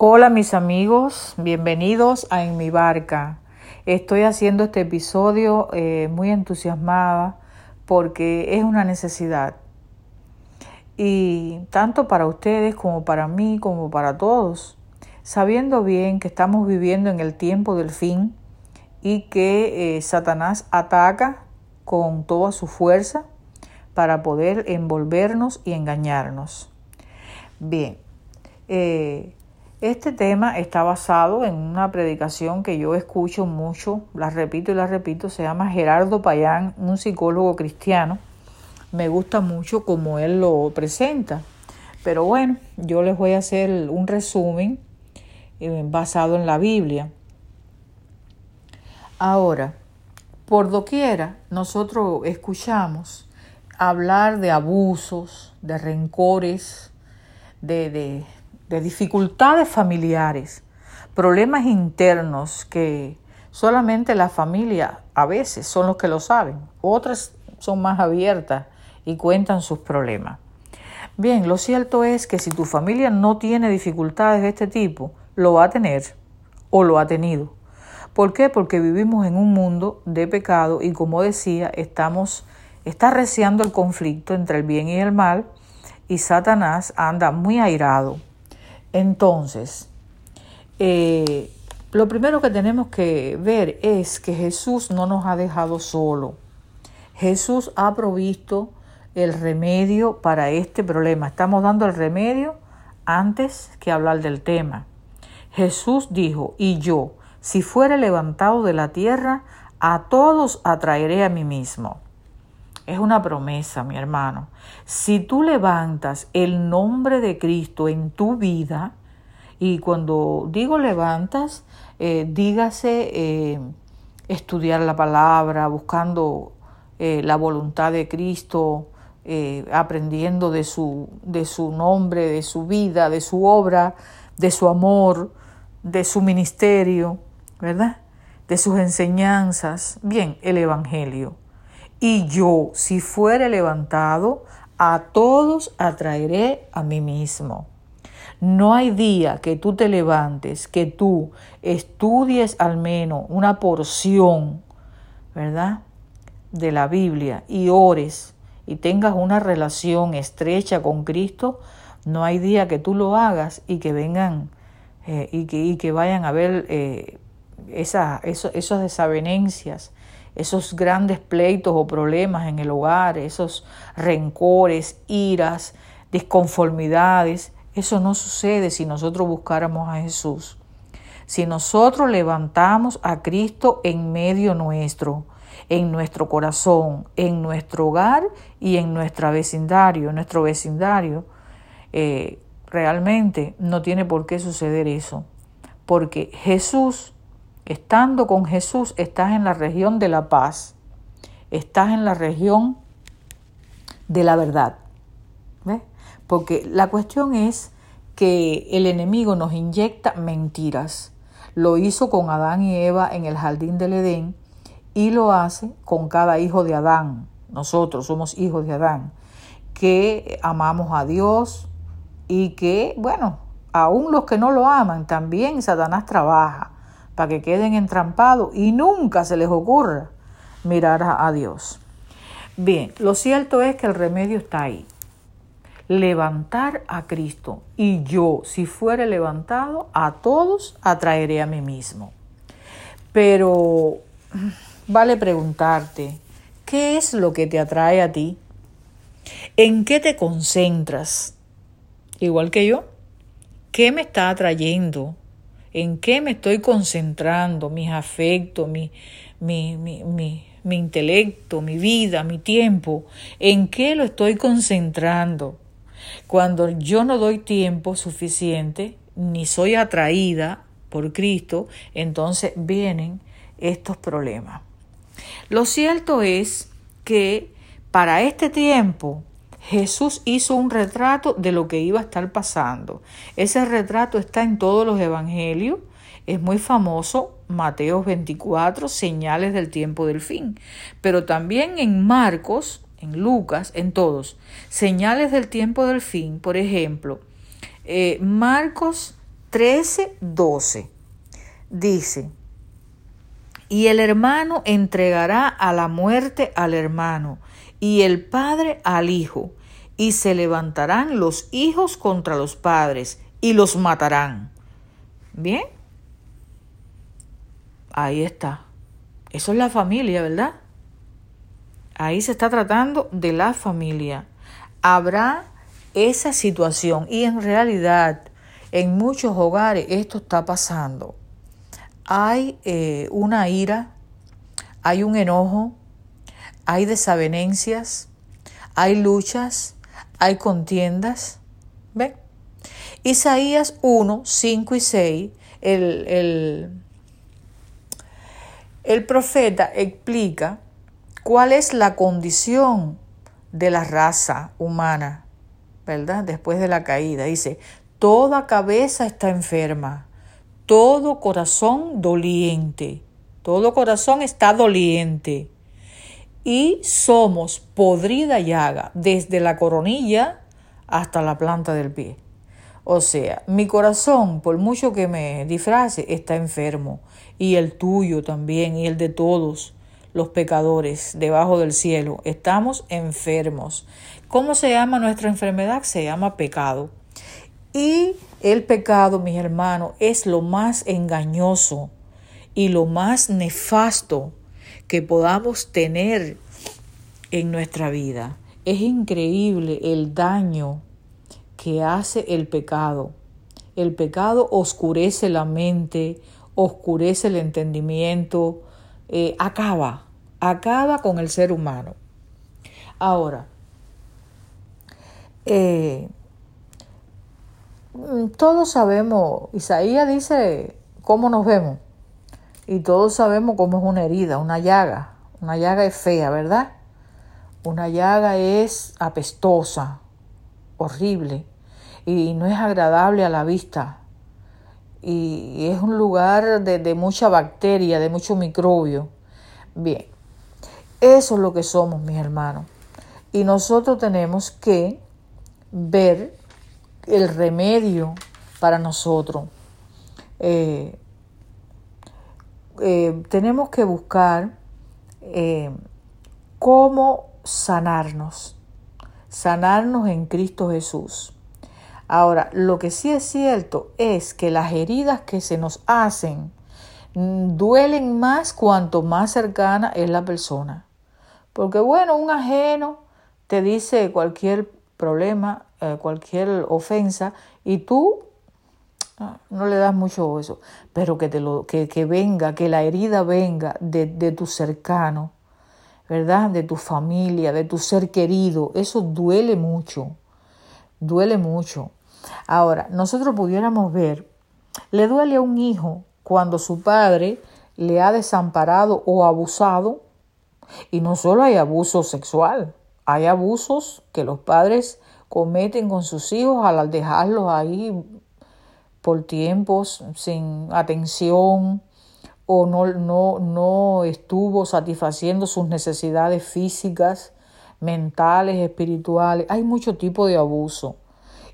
Hola mis amigos, bienvenidos a En mi barca. Estoy haciendo este episodio eh, muy entusiasmada porque es una necesidad. Y tanto para ustedes como para mí, como para todos, sabiendo bien que estamos viviendo en el tiempo del fin y que eh, Satanás ataca con toda su fuerza para poder envolvernos y engañarnos. Bien, eh, este tema está basado en una predicación que yo escucho mucho, la repito y la repito, se llama Gerardo Payán, un psicólogo cristiano. Me gusta mucho como él lo presenta. Pero bueno, yo les voy a hacer un resumen eh, basado en la Biblia. Ahora, por doquiera nosotros escuchamos hablar de abusos, de rencores, de, de dificultades familiares, problemas internos que solamente la familia a veces son los que lo saben, otras son más abiertas y cuentan sus problemas. Bien, lo cierto es que si tu familia no tiene dificultades de este tipo, lo va a tener o lo ha tenido. ¿Por qué? Porque vivimos en un mundo de pecado y como decía, estamos está reciando el conflicto entre el bien y el mal y Satanás anda muy airado entonces, eh, lo primero que tenemos que ver es que Jesús no nos ha dejado solo. Jesús ha provisto el remedio para este problema. Estamos dando el remedio antes que hablar del tema. Jesús dijo, y yo, si fuere levantado de la tierra, a todos atraeré a mí mismo. Es una promesa, mi hermano. Si tú levantas el nombre de Cristo en tu vida, y cuando digo levantas, eh, dígase eh, estudiar la palabra, buscando eh, la voluntad de Cristo, aprendiendo de su, de su nombre, de su vida, de su obra, de su amor, de su ministerio, ¿verdad? De sus enseñanzas. Bien, el Evangelio y yo, si fuere levantado, a todos atraeré a mí mismo. No hay día que tú te levantes, que tú estudies al menos una porción, ¿verdad? De la Biblia y ores y tengas una relación estrecha con Cristo, no hay día que tú lo hagas y que vengan eh, y, que, vayan a ver eh, esa, esas desavenencias, esos grandes pleitos o problemas en el hogar, esos rencores, iras, disconformidades, eso no sucede si nosotros buscáramos a Jesús. Si nosotros levantamos a Cristo en medio nuestro, en nuestro corazón, en nuestro hogar y en nuestro vecindario, nuestro vecindario, eh, realmente no tiene por qué suceder eso. Porque Jesús Estando con Jesús estás en la región de la paz, estás en la región de la verdad. Porque la cuestión es que el enemigo nos inyecta mentiras. Lo hizo con Adán y Eva en el jardín del Edén y lo hace con cada hijo de Adán. Nosotros somos hijos de Adán, que amamos a Dios y que, bueno, aún los que no lo aman, también Satanás trabaja para que queden entrampados y nunca se les ocurra mirar a, Dios. Bien, lo cierto es que el remedio está ahí. Levantar a Cristo y yo, si fuere levantado, a todos atraeré a mí mismo. Pero vale preguntarte, ¿qué es lo que te atrae a ti? ¿En qué te concentras? Igual que yo. ¿Qué me está atrayendo? En qué me estoy concentrando, mis afectos, mi, mi, mi, mi, intelecto, mi vida, mi tiempo, en qué lo estoy concentrando. Cuando yo no doy tiempo suficiente, ni soy atraída por Cristo, entonces vienen estos problemas. Lo cierto es que para este tiempo Jesús hizo un retrato de lo que iba a estar pasando. Ese retrato está en todos los evangelios. Es muy famoso, Mateo 24, señales del tiempo del fin. Pero también en Marcos, en Lucas, en todos, señales del tiempo del fin. Por ejemplo, eh, Marcos 13, 12. Dice, y el hermano entregará a la muerte al hermano, y el padre al hijo, y se levantarán los hijos contra los padres, y los matarán. ¿Bien? Ahí está. Eso es la familia, ¿verdad? Ahí se está tratando de la familia. Habrá esa situación y en realidad en muchos hogares esto está pasando. Hay eh, una ira, hay un enojo, hay desavenencias, hay luchas, hay contiendas. ¿Ven? Isaías 1, 5 y 6, el, el, el profeta explica cuál es la condición de la raza humana, ¿verdad? Después de la caída. Dice, toda cabeza está enferma, todo corazón doliente, todo corazón está doliente. Y somos podrida llaga desde la coronilla hasta la planta del pie. O sea, mi corazón, por mucho que me disfrace, está enfermo. Y el tuyo también, y el de todos los pecadores debajo del cielo. Estamos enfermos. ¿Cómo se llama nuestra enfermedad? Se llama pecado. Y el pecado, mis hermanos, es lo más engañoso y lo más nefasto que podamos tener en nuestra vida. Es increíble el daño que hace el pecado. El pecado oscurece la mente, oscurece el entendimiento, eh, acaba, acaba con el ser humano. Ahora, eh, todos sabemos, Isaías dice cómo nos vemos y todos sabemos cómo es una herida, una llaga. Una llaga es fea, ¿verdad? Una llaga es apestosa, horrible y no es agradable a la vista. Y es un lugar de, de mucha bacteria, de mucho microbio. Bien, eso es lo que somos, mis hermanos. Y nosotros tenemos que ver el remedio para nosotros. Eh, eh, tenemos que buscar eh, cómo sanarnos, sanarnos en Cristo Jesús. Ahora, lo que sí es cierto es que las heridas que se nos hacen mm, duelen más cuanto más cercana es la persona. Porque bueno, un ajeno te dice cualquier problema, eh, cualquier ofensa y tú no le das mucho eso, pero que, te lo, que, que venga, que la herida venga de, de tu cercano, ¿verdad? De tu familia, de tu ser querido, eso duele mucho, duele mucho. Ahora, nosotros pudiéramos ver, le duele a un hijo cuando su padre le ha desamparado o abusado, y no solo hay abuso sexual, hay abusos que los padres cometen con sus hijos al dejarlos ahí por tiempos sin atención o no, no, no estuvo satisfaciendo sus necesidades físicas, mentales, espirituales. Hay mucho tipo de abuso.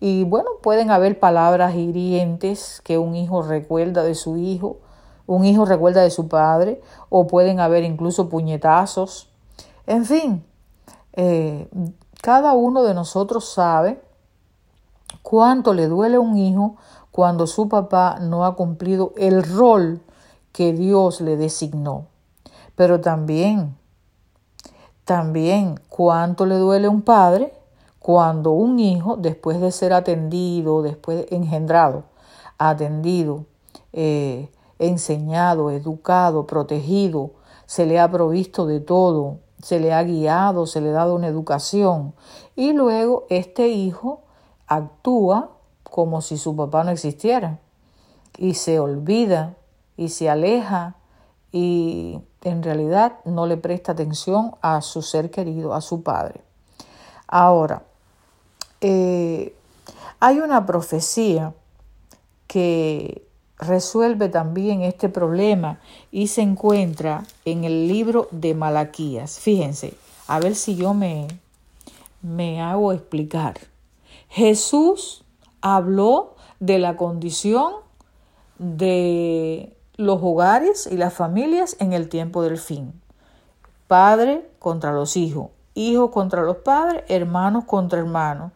Y bueno, pueden haber palabras hirientes que un hijo recuerda de su hijo, un hijo recuerda de su padre, o pueden haber incluso puñetazos. En fin, eh, cada uno de nosotros sabe cuánto le duele a un hijo cuando su papá no ha cumplido el rol que Dios le designó. Pero también, también cuánto le duele a un padre cuando un hijo, después de ser atendido, después de engendrado, atendido, eh, enseñado, educado, protegido, se le ha provisto de todo, se le ha guiado, se le ha dado una educación y luego este hijo actúa como si su papá no existiera y se olvida y se aleja y en realidad no le presta atención a su ser querido, a su padre. Ahora, eh, hay una profecía que resuelve también este problema y se encuentra en el libro de Malaquías. Fíjense, a ver si yo me, me hago explicar. Jesús habló de la condición de los hogares y las familias en el tiempo del fin. Padre contra los hijos, hijos contra los padres, hermanos contra hermanos,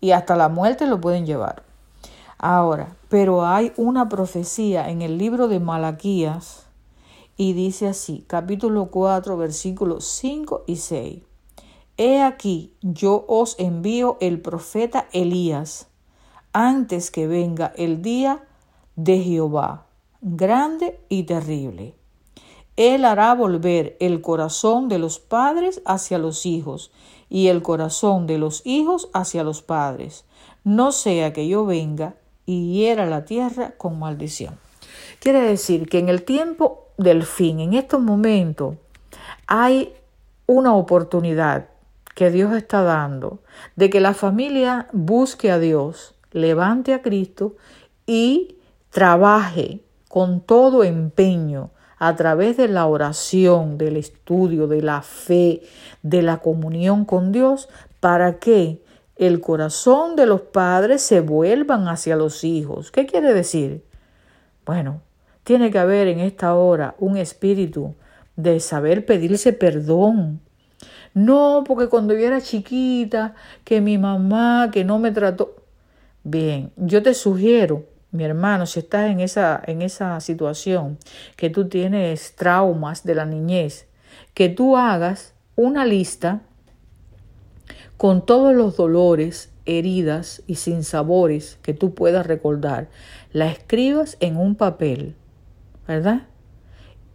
y hasta la muerte lo pueden llevar. Ahora, pero hay una profecía en el libro de Malaquías y dice así, capítulo 4, versículos 5 y 6. He aquí, yo os envío el profeta Elías, antes que venga el día de Jehová, grande y terrible. Él hará volver el corazón de los padres hacia los hijos y el corazón de los hijos hacia los padres, no sea que yo venga y hiera la tierra con maldición. Quiere decir que en el tiempo del fin, en estos momentos, hay una oportunidad que Dios está dando de que la familia busque a Dios, levante a Cristo y trabaje con todo empeño a través de la oración, del estudio, de la fe, de la comunión con Dios, para que el corazón de los padres se vuelvan hacia los hijos. ¿Qué quiere decir? Bueno, tiene que haber en esta hora un espíritu de saber pedirse perdón no, porque cuando yo era chiquita, que mi mamá, que no me trató. Bien, yo te sugiero, mi hermano, si estás en esa, en esa situación, que tú tienes traumas de la niñez, que tú hagas una lista con todos los dolores, heridas y sinsabores que tú puedas recordar. La escribas en un papel, ¿verdad?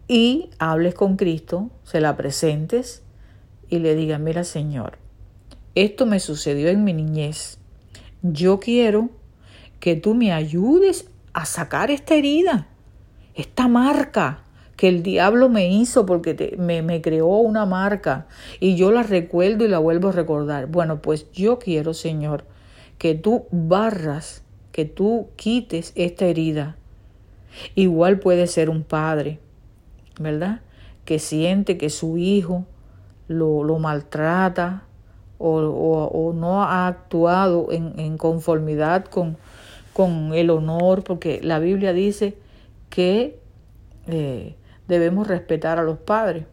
Y hables con Cristo, se la presentes y le diga, mira Señor, esto me sucedió en mi niñez. Yo quiero que tú me ayudes a sacar esta herida, esta marca que el diablo me hizo porque me, creó una marca y yo la recuerdo y la vuelvo a recordar. Bueno, pues yo quiero, Señor, que tú barras, que tú quites esta herida. Igual puede ser un padre, ¿verdad? Que siente que su hijo lo, maltrata o, no ha actuado en, conformidad con, con, el honor, porque la Biblia dice que eh, debemos respetar a los padres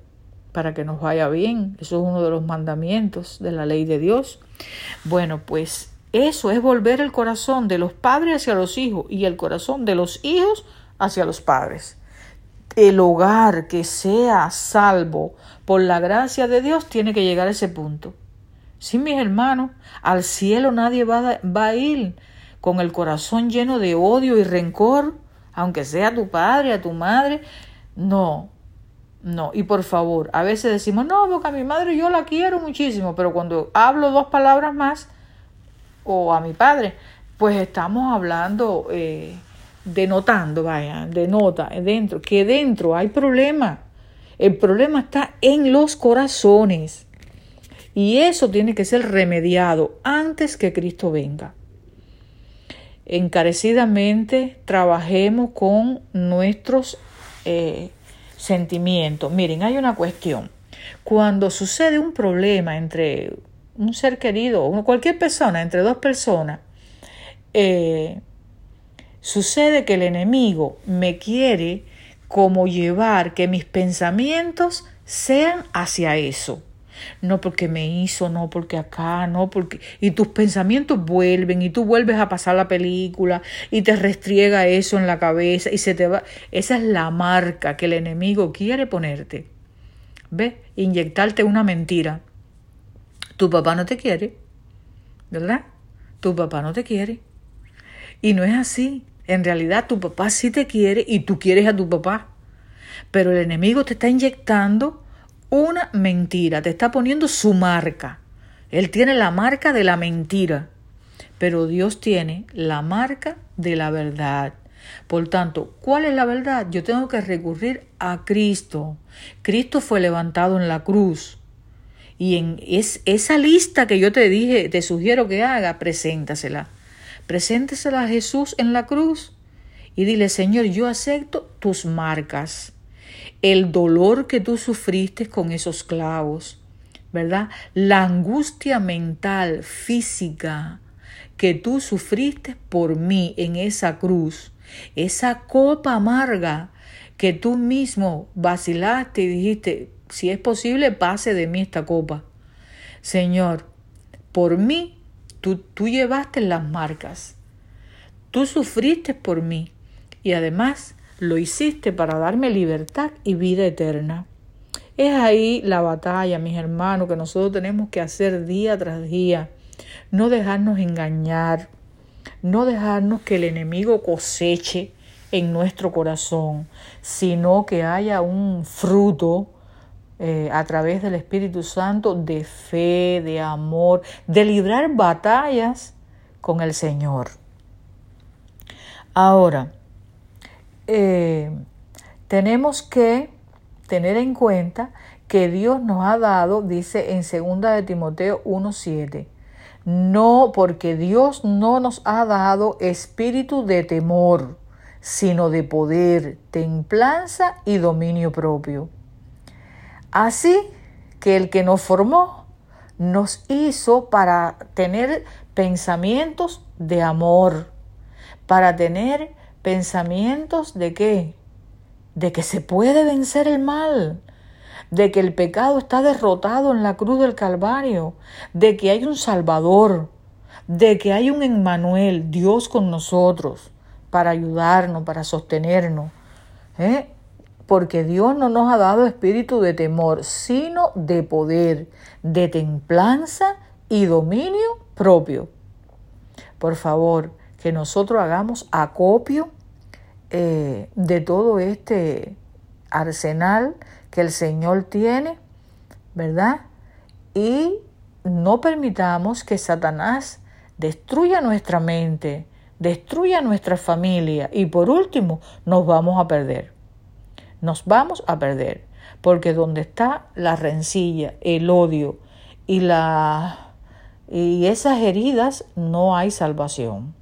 para que nos vaya bien. Eso es uno de los mandamientos de la ley de Dios. Bueno, pues eso es volver el corazón de los padres hacia los hijos y el corazón de los hijos hacia los padres el hogar que sea salvo por la gracia de Dios tiene que llegar a ese punto. Sí, mis hermanos, al cielo nadie va, va a ir con el corazón lleno de odio y rencor, aunque sea tu padre, a tu madre. No, no. Y por favor, a veces decimos, no, porque a mi madre yo la quiero muchísimo, pero cuando hablo dos palabras más, o a mi padre, pues estamos hablando eh, denotando, vaya, denota dentro, que dentro hay problema. El problema está en los corazones. Y eso tiene que ser remediado antes que Cristo venga. Encarecidamente trabajemos con nuestros eh, sentimientos. Miren, hay una cuestión. Cuando sucede un problema entre un ser querido o cualquier persona, entre dos personas, eh, Sucede que el enemigo me quiere como llevar que mis pensamientos sean hacia eso. No porque me hizo, no porque acá, no porque... Y tus pensamientos vuelven y tú vuelves a pasar la película y te restriega eso en la cabeza y se te va... Esa es la marca que el enemigo quiere ponerte. ¿Ves? Inyectarte una mentira. Tu papá no te quiere, ¿verdad? Tu papá no te quiere. Y no es así. En realidad tu papá sí te quiere y tú quieres a tu papá. Pero el enemigo te está inyectando una mentira, te está poniendo su marca. Él tiene la marca de la mentira, pero Dios tiene la marca de la verdad. Por tanto, ¿cuál es la verdad? Yo tengo que recurrir a Cristo. Cristo fue levantado en la cruz. Y en es, esa lista que yo te dije, te sugiero que haga, preséntasela. Preséntesela a Jesús en la cruz y dile, Señor, yo acepto tus marcas, el dolor que tú sufriste con esos clavos, ¿verdad? La angustia mental, física, que tú sufriste por mí en esa cruz, esa copa amarga que tú mismo vacilaste y dijiste, si es posible, pase de mí esta copa. Señor, por mí tú, tú llevaste las marcas, tú sufriste por mí y además lo hiciste para darme libertad y vida eterna. Es ahí la batalla, mis hermanos, que nosotros tenemos que hacer día tras día. No dejarnos engañar, no dejarnos que el enemigo coseche en nuestro corazón, sino que haya un fruto eh, a través del Espíritu Santo de fe, de amor, de librar batallas con el Señor. Ahora, eh, tenemos que tener en cuenta que Dios nos ha dado, dice en 2 de Timoteo 1.7, no porque Dios no nos ha dado espíritu de temor, sino de poder, templanza y dominio propio. Así que el que nos formó nos hizo para tener pensamientos de amor, para tener pensamientos de qué? de que se puede vencer el mal, de que el pecado está derrotado en la cruz del Calvario, de que hay un Salvador, de que hay un Emmanuel, Dios con nosotros, para ayudarnos, para sostenernos. ¿eh? Porque Dios no nos ha dado espíritu de temor, sino de poder, de templanza y dominio propio. Por favor, que nosotros hagamos acopio eh, de todo este arsenal que el Señor tiene, ¿verdad? Y no permitamos que Satanás destruya nuestra mente, destruya nuestra familia y por último nos vamos a perder. Nos vamos a perder, porque donde está la rencilla, el odio y la y esas heridas no hay salvación.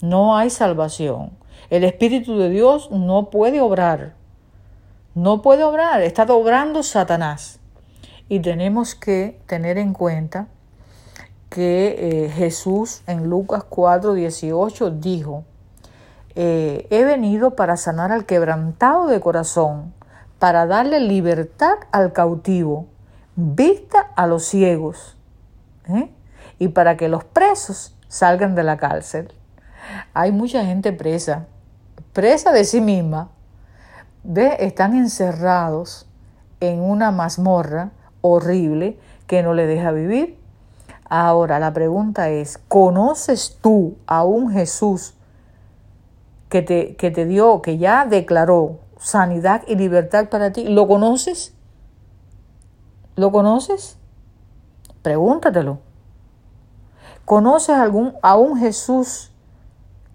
No hay salvación. El Espíritu de Dios no puede obrar. No puede obrar. Está obrando Satanás. Y tenemos que tener en cuenta que eh, Jesús en Lucas 4, 18 dijo, eh, he venido para sanar al quebrantado de corazón, para darle libertad al cautivo, vista a los ciegos, ¿eh? y para que los presos salgan de la cárcel. Hay mucha gente presa presa de sí misma, ve, están encerrados en una mazmorra horrible que no le deja vivir. Ahora la pregunta es, ¿conoces tú a un Jesús que te, que te dio, que ya declaró sanidad y libertad para ti? ¿Lo conoces? ¿Lo conoces? Pregúntatelo. ¿Conoces algún, a un Jesús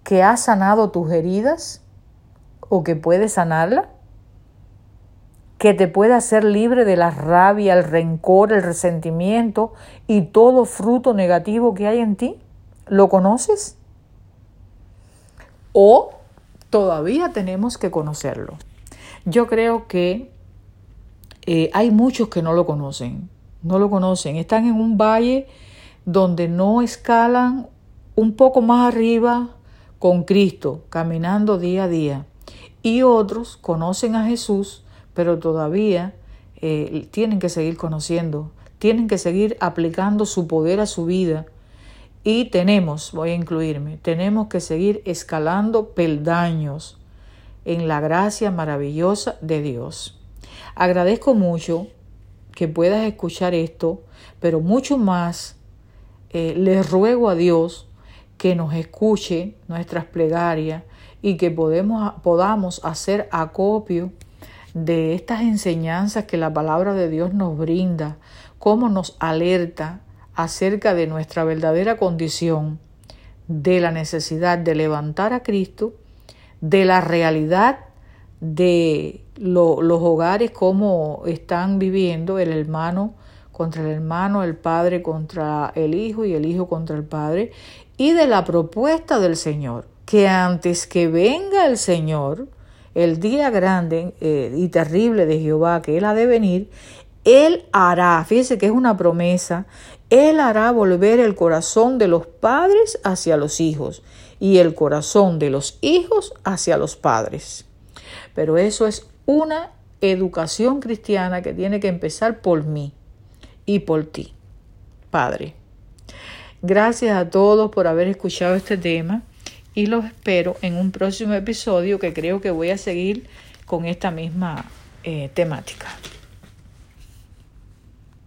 que ha sanado tus heridas? o que puede sanarla, que te puede hacer libre de la rabia, el rencor, el resentimiento y todo fruto negativo que hay en ti. ¿Lo conoces? ¿O todavía tenemos que conocerlo? Yo creo que eh, hay muchos que no lo conocen, no lo conocen, están en un valle donde no escalan un poco más arriba con Cristo, caminando día a día y otros conocen a Jesús, pero todavía eh, tienen que seguir conociendo, tienen que seguir aplicando su poder a su vida. Y tenemos, voy a incluirme, tenemos que seguir escalando peldaños en la gracia maravillosa de Dios. Agradezco mucho que puedas escuchar esto, pero mucho más eh, les ruego a Dios que nos escuche nuestras plegarias, y que podamos hacer acopio de estas enseñanzas que la palabra de Dios nos brinda, cómo nos alerta acerca de nuestra verdadera condición, de la necesidad de levantar a Cristo, de la realidad de los hogares, cómo están viviendo el hermano contra el hermano, el padre contra el hijo y el hijo contra el padre, y de la propuesta del Señor que antes que venga el Señor, el día grande eh, y terrible de Jehová que Él ha de venir, Él hará, fíjese que es una promesa, Él hará volver el corazón de los padres hacia los hijos y el corazón de los hijos hacia los padres. Pero eso es una educación cristiana que tiene que empezar por mí y por ti, Padre. Gracias a todos por haber escuchado este tema y los espero en un próximo episodio que creo que voy a seguir con esta misma eh, temática.